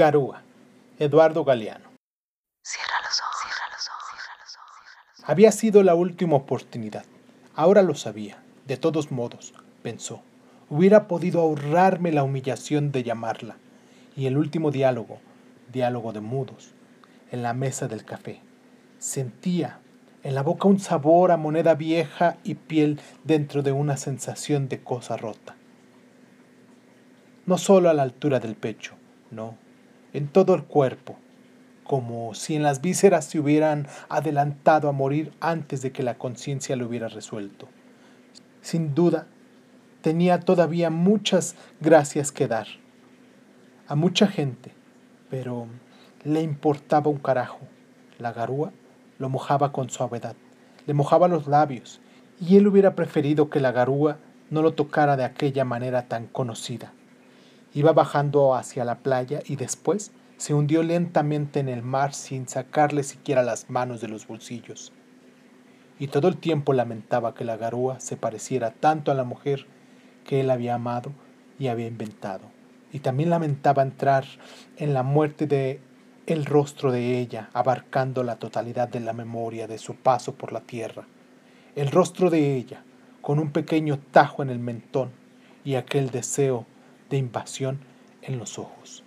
Garúa, Eduardo Galeano. Cierra los ojos, cierra los ojos, cierra los ojos. cierra los ojos. Había sido la última oportunidad. Ahora lo sabía. De todos modos, pensó, hubiera podido ahorrarme la humillación de llamarla. Y el último diálogo, diálogo de mudos, en la mesa del café. Sentía en la boca un sabor a moneda vieja y piel dentro de una sensación de cosa rota. No solo a la altura del pecho, no, en todo el cuerpo, como si en las vísceras se hubieran adelantado a morir antes de que la conciencia lo hubiera resuelto. Sin duda, tenía todavía muchas gracias que dar a mucha gente, pero le importaba un carajo. La garúa lo mojaba con suavidad, le mojaba los labios, y él hubiera preferido que la garúa no lo tocara de aquella manera tan conocida. Iba bajando hacia la playa y después se hundió lentamente en el mar sin sacarle siquiera las manos de los bolsillos. Y todo el tiempo lamentaba que la garúa se pareciera tanto a la mujer que él había amado y había inventado. Y también lamentaba entrar en la muerte de el rostro de ella, abarcando la totalidad de la memoria de su paso por la tierra. El rostro de ella, con un pequeño tajo en el mentón y aquel deseo de invasión en los ojos.